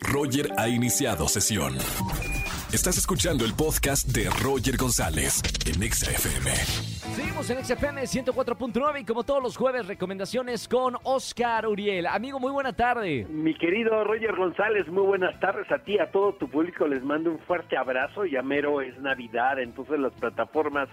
Roger ha iniciado sesión. Estás escuchando el podcast de Roger González en Exa FM. Seguimos en XFM 104.9 y como todos los jueves, recomendaciones con Oscar Uriel. Amigo, muy buena tarde. Mi querido Roger González, muy buenas tardes a ti, a todo tu público. Les mando un fuerte abrazo. Ya mero es Navidad, entonces las plataformas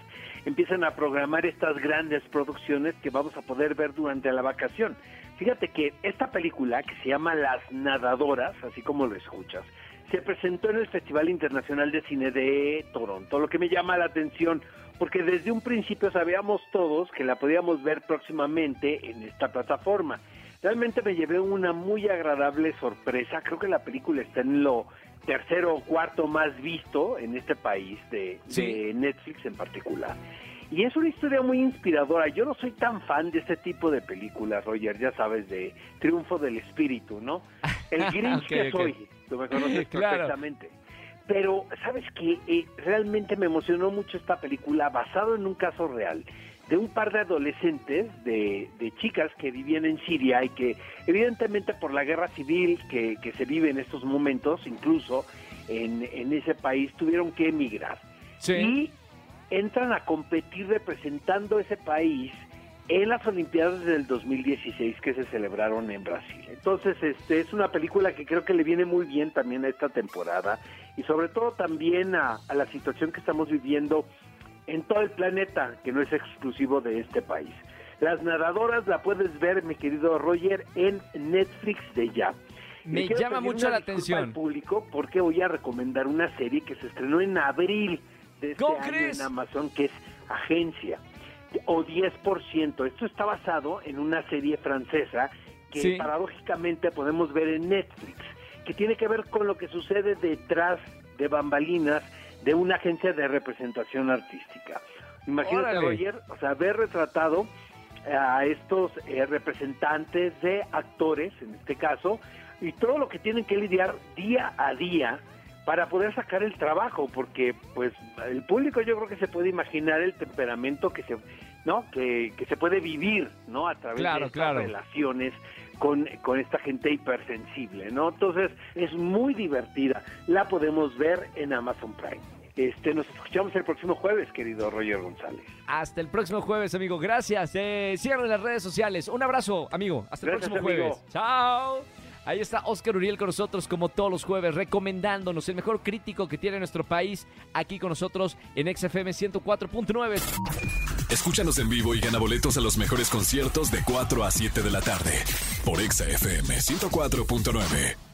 empiezan a programar estas grandes producciones que vamos a poder ver durante la vacación. Fíjate que esta película que se llama Las Nadadoras, así como lo escuchas, se presentó en el Festival Internacional de Cine de Toronto, lo que me llama la atención porque desde un principio sabíamos todos que la podíamos ver próximamente en esta plataforma. Realmente me llevé una muy agradable sorpresa, creo que la película está en lo tercero o cuarto más visto en este país de, de Netflix en particular. Y es una historia muy inspiradora. Yo no soy tan fan de este tipo de películas, Roger, ya sabes, de Triunfo del Espíritu, ¿no? El Grinch que soy, tú me conoces perfectamente. Pero, ¿sabes qué? Eh, realmente me emocionó mucho esta película, basado en un caso real, de un par de adolescentes, de, de chicas que vivían en Siria y que, evidentemente, por la guerra civil que, que se vive en estos momentos, incluso en, en ese país, tuvieron que emigrar. Sí. Y entran a competir representando ese país en las Olimpiadas del 2016 que se celebraron en Brasil. Entonces, este es una película que creo que le viene muy bien también a esta temporada y sobre todo también a, a la situación que estamos viviendo en todo el planeta, que no es exclusivo de este país. Las nadadoras la puedes ver, mi querido Roger, en Netflix de ya. Me llama mucho la atención. al público porque voy a recomendar una serie que se estrenó en abril de este ¿Cómo año crees? en Amazon, que es Agencia o 10%. Esto está basado en una serie francesa que Sí. paradójicamente podemos ver en Netflix, que tiene que ver con lo que sucede detrás de bambalinas de una agencia de representación artística. Imagínate, Órale. Roger, o sea, ver retratado a estos eh, representantes de actores, en este caso, y todo lo que tienen que lidiar día a día para poder sacar el trabajo, porque pues el público yo creo que se puede imaginar el temperamento que se, ¿no? Que, que se puede vivir, ¿no? A través Claro, de estas claro. relaciones con, con esta gente hipersensible, ¿no? Entonces es muy divertida, la podemos ver en Amazon Prime. Este, nos escuchamos el próximo jueves, querido Roger González. Hasta el próximo jueves, amigo. Gracias. Eh, cierren las redes sociales. Un abrazo, amigo. Hasta el Gracias, próximo amigo. jueves. Chao. Ahí está Oscar Uriel con nosotros como todos los jueves, recomendándonos el mejor crítico que tiene nuestro país aquí con nosotros en XFM 104.9. Escúchanos en vivo y gana boletos a los mejores conciertos de 4 a 7 de la tarde por Exa FM 104.9.